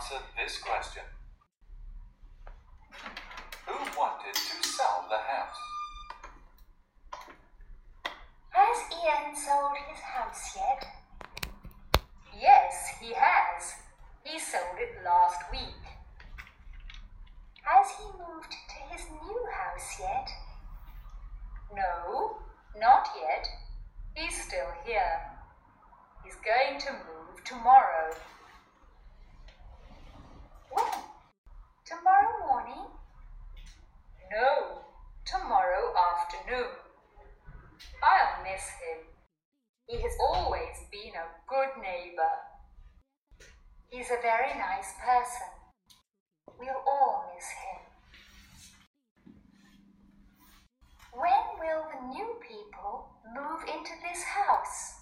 answer this question. Who wanted to sell the house? Has Ian sold his house yet? Yes, he has. He sold it last week. Has he moved to his new house yet? No, not yet. He's still here. He's going to move tomorrow. When? Tomorrow morning? No, tomorrow afternoon. I'll miss him. He has always been a good neighbor. He's a very nice person. We'll all miss him. When will the new people move into this house?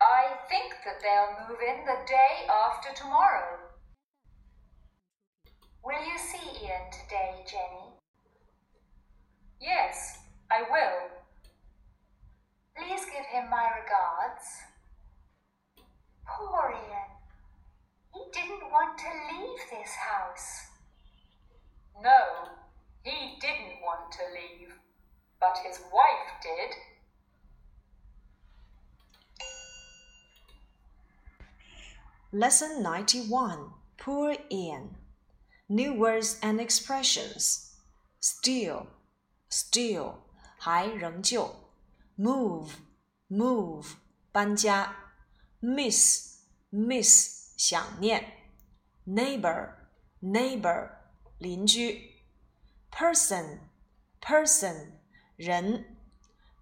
I think that they'll move in the day after tomorrow. Will today, Jenny? Yes, I will. Please give him my regards. Poor Ian. He didn't want to leave this house. No, he didn't want to leave, but his wife did. Lesson 91 Poor Ian New words and expressions. Still, still, 还仍旧。Move, move, 搬家。Miss, miss, 想念。Neighbor, neighbor, 邻居。Person, person, 人。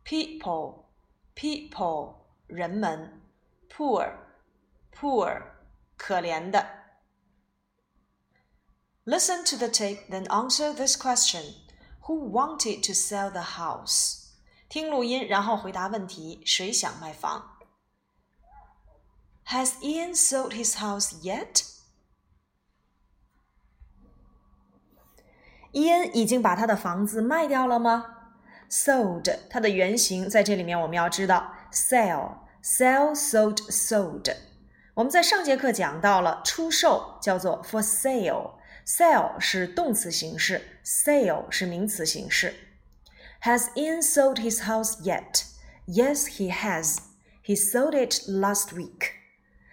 People, people, 人们。Poor, poor, 可怜的。 Listen to the tape, then answer this question: Who wanted to sell the house? 听录音，然后回答问题：谁想卖房？Has Ian sold his house yet? 伊恩已经把他的房子卖掉了吗？Sold，它的原型在这里面我们要知道，sell，sell sold sold。我们在上节课讲到了出售叫做 for sale，sell 是动词形式，sale 是名词形式。Has Ian sold his house yet? Yes, he has. He sold it last week.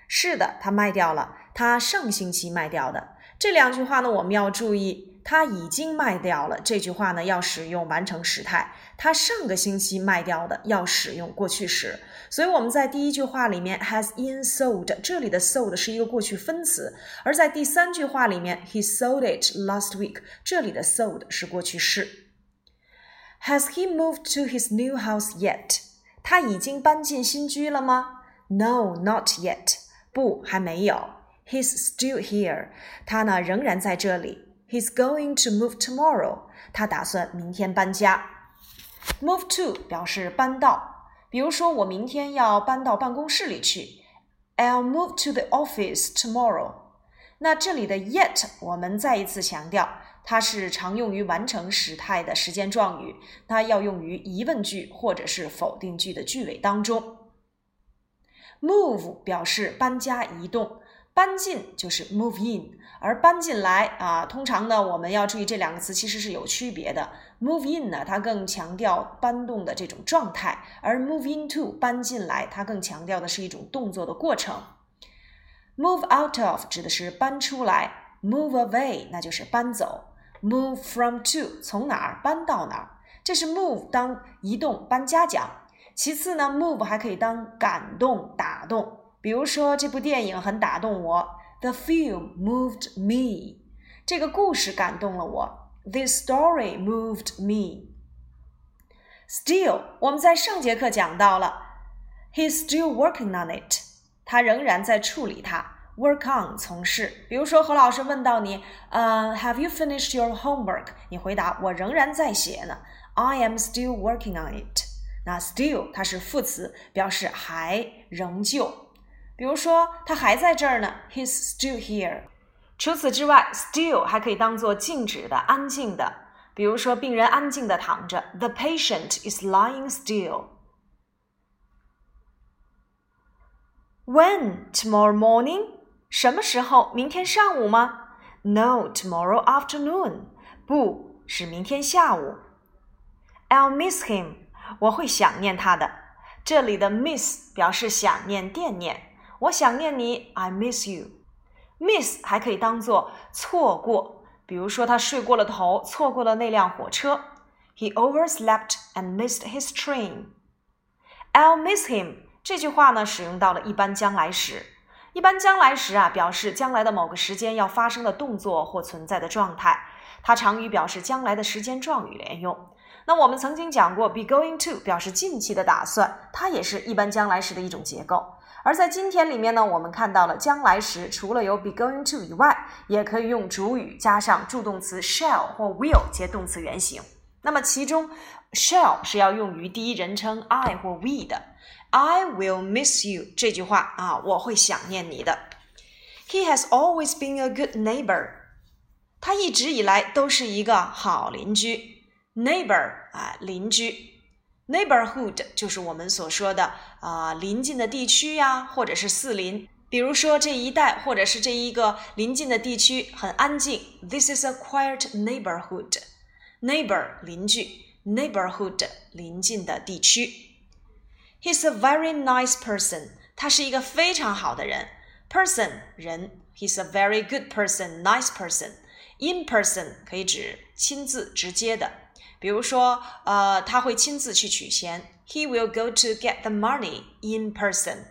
是的，他卖掉了，他上星期卖掉的。 这两句话呢，我们要注意，他已经卖掉了。这句话呢，要使用完成时态。他上个星期卖掉的，要使用过去时。所以我们在第一句话里面，has in sold，这里的 sold 是一个过去分词；而在第三句话里面，he sold it last week，这里的 sold 是过去式。Has he moved to his new house yet？他已经搬进新居了吗？No, not yet。不，还没有。He's still here。他呢，仍然在这里。He's going to move tomorrow。他打算明天搬家。Move to 表示搬到，比如说我明天要搬到办公室里去。I'll move to the office tomorrow。那这里的 yet 我们再一次强调，它是常用于完成时态的时间状语，它要用于疑问句或者是否定句的句尾当中。Move 表示搬家移动。搬进就是 move in，而搬进来啊，通常呢，我们要注意这两个词其实是有区别的。move in 呢，它更强调搬动的这种状态，而 move into 搬进来，它更强调的是一种动作的过程。move out of 指的是搬出来，move away 那就是搬走，move from to 从哪儿搬到哪儿，这是 move 当移动搬家讲。其次呢，move 还可以当感动打动。比如说，这部电影很打动我，The film moved me。这个故事感动了我，This story moved me。Still，我们在上节课讲到了，He's still working on it。他仍然在处理它，work on 从事。比如说，何老师问到你，呃，Have you finished your homework？你回答，我仍然在写呢，I am still working on it。那 still 它是副词，表示还、仍旧。比如说，他还在这儿呢，He's still here。除此之外，still 还可以当做静止的、安静的。比如说，病人安静的躺着，The patient is lying still。When tomorrow morning？什么时候？明天上午吗？No, tomorrow afternoon. 不是明天下午。I'll miss him. 我会想念他的。这里的 miss 表示想念、惦念。我想念你，I miss you。miss 还可以当做错过，比如说他睡过了头，错过了那辆火车。He overslept and missed his train. I'll miss him 这句话呢，使用到了一般将来时。一般将来时啊，表示将来的某个时间要发生的动作或存在的状态。它常与表示将来的时间状语连用。那我们曾经讲过，be going to 表示近期的打算，它也是一般将来时的一种结构。而在今天里面呢，我们看到了将来时除了有 be going to 以外，也可以用主语加上助动词 shall 或 will 接动词原形。那么其中 shall 是要用于第一人称 I 或 we 的。I will miss you 这句话啊，我会想念你的。He has always been a good neighbor。他一直以来都是一个好邻居。Neighbor 啊，邻居。Neighborhood 就是我们所说的啊邻近的地区呀，或者是四邻。比如说这一带或者是这一个邻近的地区很安静。This is a quiet neighborhood。Neighbor 邻居，neighborhood 邻近的地区。He's a very nice person。他是一个非常好的人。Person 人，He's a very good person, nice person。In person 可以指亲自直接的， 比如说，呃，他会亲自去取钱。He will go to get the money in person。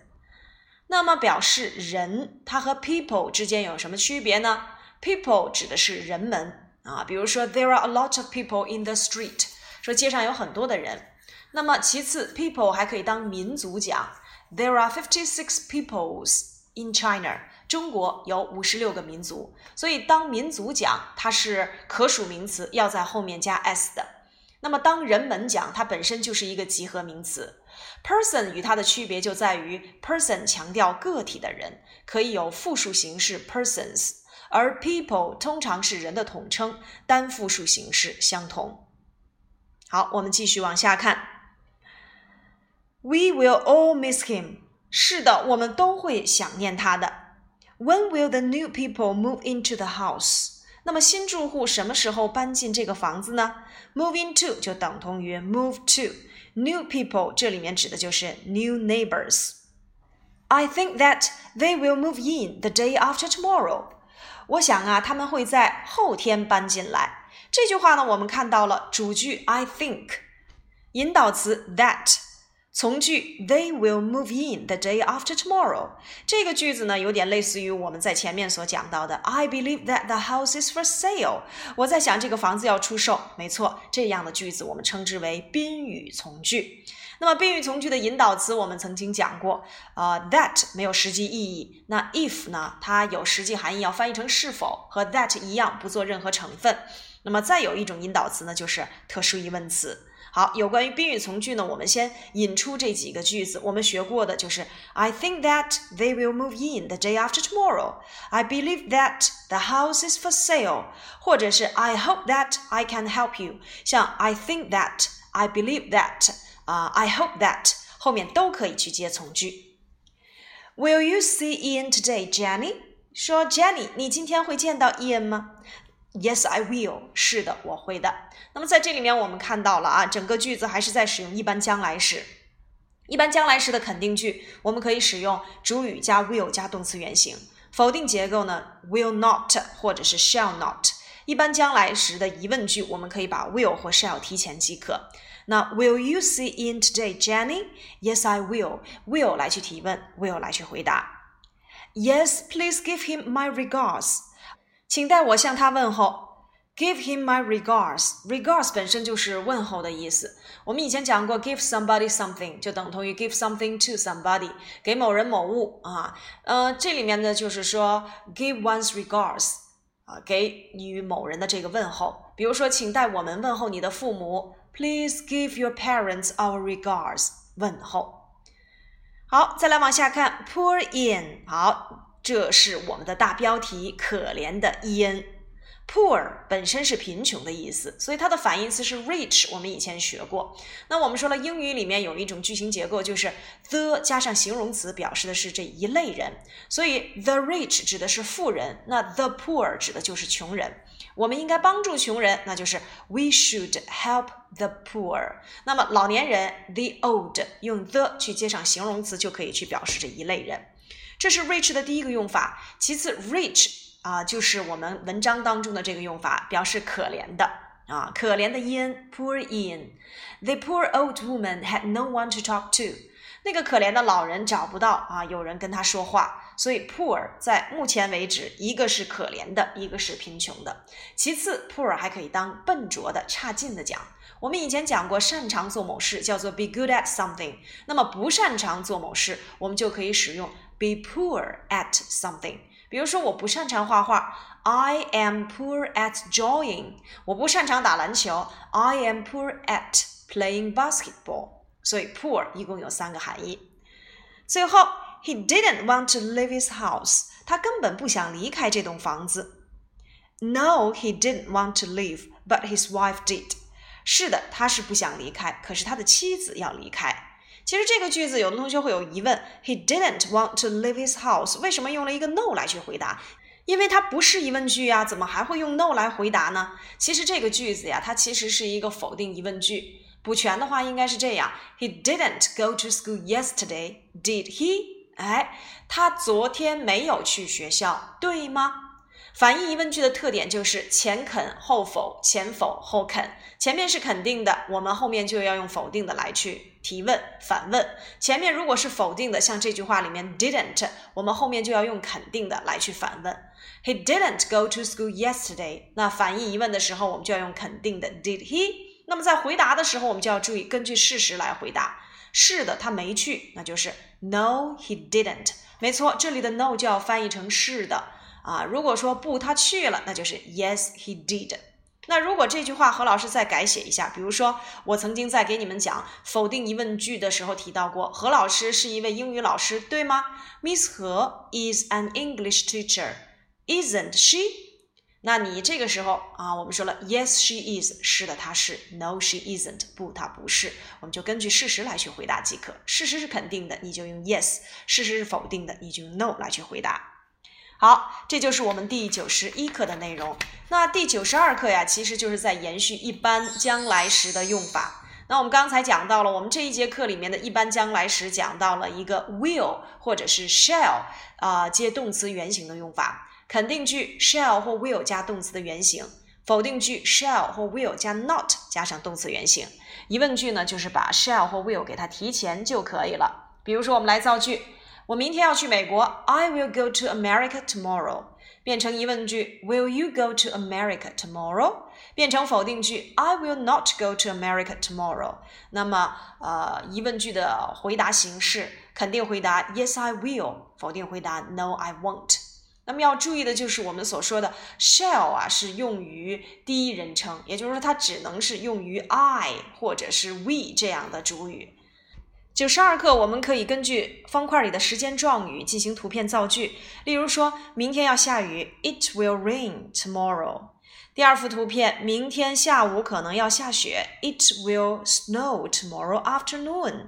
那么表示人，它和 people 之间有什么区别呢？People 指的是人们啊，比如说，There are a lot of people in the street，说街上有很多的人。那么其次，people 还可以当民族讲。There are fifty six peoples in China。中国有五十六个民族，所以当民族讲，它是可数名词，要在后面加 s 的。那么当人们讲，它本身就是一个集合名词。Person 与它的区别就在于，person 强调个体的人，可以有复数形式 persons，而 people 通常是人的统称，单复数形式相同。好，我们继续往下看。We will all miss him。是的，我们都会想念他的。When will the new people move into the house？那么新住户什么时候搬进这个房子呢？Move into 就等同于 move to。New people 这里面指的就是 new neighbors。I think that they will move in the day after tomorrow。我想啊，他们会在后天搬进来。这句话呢，我们看到了主句 I think，引导词 that。 从句 They will move in the day after tomorrow。这个句子呢，有点类似于我们在前面所讲到的 I believe that the house is for sale。我在想这个房子要出售。没错，这样的句子我们称之为宾语从句。那么宾语从句的引导词我们曾经讲过，呃，that 没有实际意义。那 if 呢，它有实际含义，要翻译成是否，和 that 一样，不做任何成分。那么再有一种引导词呢，就是特殊疑问词。好，有关于宾语从句呢，我们先引出这几个句子。我们学过的就是 I think that they will move in the day after tomorrow. I believe that the house is for sale. 或者是 I hope that I can help you. 像 I think that, I believe that, 啊、uh,，I hope that 后面都可以去接从句。Will you see Ian today, Jenny? 说 Jenny，你今天会见到 Ian 吗 ？Yes, I will. 是的，我会的。那么在这里面，我们看到了啊，整个句子还是在使用一般将来时。一般将来时的肯定句，我们可以使用主语加 will 加动词原形。否定结构呢，will not 或者是 shall not。一般将来时的疑问句，我们可以把 will 或 shall 提前即可。那 Will you see in today, Jenny? Yes, I will. Will 来去提问，will 来去回答。Yes, please give him my regards. 请代我向他问候。Give him my regards. Regards 本身就是问候的意思。我们以前讲过，give somebody something 就等同于 give something to somebody，给某人某物啊。呃，这里面呢就是说 give one's regards 啊，给予某人的这个问候。比如说，请代我们问候你的父母。Please give your parents our regards. 问候。好，再来往下看，Poor in。好。这是我们的大标题，可怜的伊恩。Poor 本身是贫穷的意思，所以它的反义词是 rich。我们以前学过。那我们说了，英语里面有一种句型结构，就是 the 加上形容词，表示的是这一类人。所以 the rich 指的是富人，那 the poor 指的就是穷人。我们应该帮助穷人，那就是 we should help the poor。那么老年人 the old 用 the 去接上形容词，就可以去表示这一类人。这是 rich 的第一个用法。其次，rich。啊，就是我们文章当中的这个用法，表示可怜的啊，可怜的伊恩，poor Ian。The poor old woman had no one to talk to。那个可怜的老人找不到啊，有人跟他说话。所以 poor 在目前为止，一个是可怜的，一个是贫穷的。其次，poor 还可以当笨拙的、差劲的讲。我们以前讲过，擅长做某事叫做 be good at something。那么不擅长做某事，我们就可以使用 be poor at something。比如说，我不擅长画画，I am poor at drawing。我不擅长打篮球，I am poor at playing basketball。所以，poor 一共有三个含义。最后，He didn't want to leave his house。他根本不想离开这栋房子。No, he didn't want to leave, but his wife did。是的，他是不想离开，可是他的妻子要离开。 其实这个句子有的同学会有疑问，He didn't want to leave his house，为什么用了一个 no 来去回答？因为它不是疑问句呀，怎么还会用 no 来回答呢？其实这个句子呀，它其实是一个否定疑问句。补全的话应该是这样：He didn't go to school yesterday, did he？哎，他昨天没有去学校，对吗？反义疑问句的特点就是前肯后否，前否后肯。前面是肯定的，我们后面就要用否定的来去提问、反问。前面如果是否定的，像这句话里面 didn't，我们后面就要用肯定的来去反问。He didn't go to school yesterday。那反义疑问的时候，我们就要用肯定的 did he。那么在回答的时候，我们就要注意根据事实来回答。是的，他没去，那就是 No, he didn't。没错，这里的 no 就要翻译成是的啊。如果说不，他去了，那就是 Yes, he did。那如果这句话何老师再改写一下，比如说我曾经在给你们讲否定疑问句的时候提到过，何老师是一位英语老师，对吗？Miss 何 is an English teacher，isn't she？那你这个时候啊，我们说了，Yes she is，是的，她是；No she isn't，不，她不是。我们就根据事实来去回答即可。事实是肯定的，你就用 Yes；事实是否定的，你就用 No 来去回答。好，这就是我们第九十一课的内容。那第九十二课呀，其实就是在延续一般将来时的用法。那我们刚才讲到了，我们这一节课里面的一般将来时讲到了一个 will 或者是 shall 啊接动词原形的用法。肯定句 shall 或 will 加动词的原形，否定句 shall 或 will 加 not 加上动词原形。疑问句呢，就是把 shall 或 will 给它提前就可以了。比如说，我们来造句。我明天要去美国，I will go to America tomorrow，变成疑问句，Will you go to America tomorrow？变成否定句，I will not go to America tomorrow。那么，呃，疑问句的回答形式，肯定回答 Yes I will，否定回答 No I won't。那么要注意的就是我们所说的 shall 啊，是用于第一人称，也就是说它只能是用于 I 或者是 we 这样的主语。九十二课，我们可以根据方块里的时间状语进行图片造句。例如说，明天要下雨，It will rain tomorrow。第二幅图片，明天下午可能要下雪，It will snow tomorrow afternoon。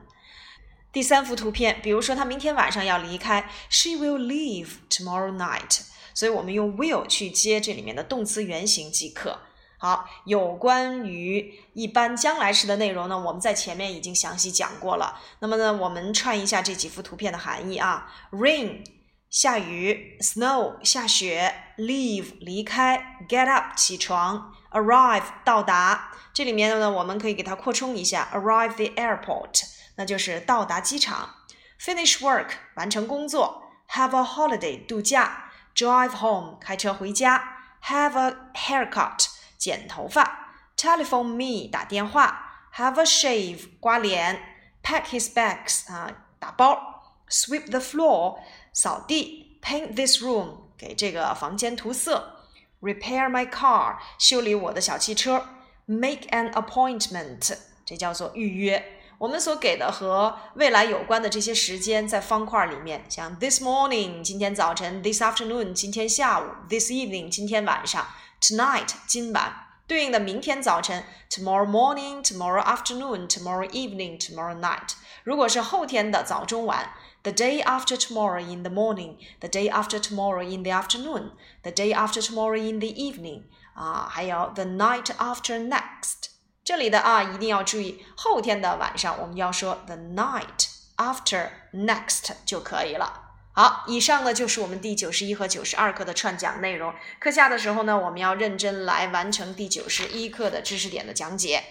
第三幅图片，比如说他明天晚上要离开，She will leave tomorrow night。所以我们用 will 去接这里面的动词原形即可。好，有关于一般将来时的内容呢，我们在前面已经详细讲过了。那么呢，我们串一下这几幅图片的含义啊。：rain 下雨，snow 下雪，leave 离开，get up 起床，arrive 到达。这里面呢，我们可以给它扩充一下。：arrive the airport，那就是到达机场。；finish work 完成工作。；have a holiday 度假。；drive home 开车回家。；have a haircut。剪头发，telephone me 打电话，have a shave 刮脸，pack his bags 啊打包，sweep the floor 扫地，paint this room 给这个房间涂色，repair my car 修理我的小汽车，make an appointment 这叫做预约。我们所给的和未来有关的这些时间在方块里面，像 this morning 今天早晨，this afternoon 今天下午，this evening 今天晚上。tonight 今晚。对应的明天早晨，tomorrow morning, tomorrow afternoon, tomorrow evening, tomorrow night。如果是后天的早中晚，the day after tomorrow in the morning, the day after tomorrow in the afternoon, the day after tomorrow in the evening。啊，还有 the night after next。这里的啊一定要注意，后天的晚上我们要说 the night after next 就可以了。 好，以上呢就是我们第九十一和九十二课的串讲内容。课下的时候呢，我们要认真来完成第九十一课的知识点的讲解。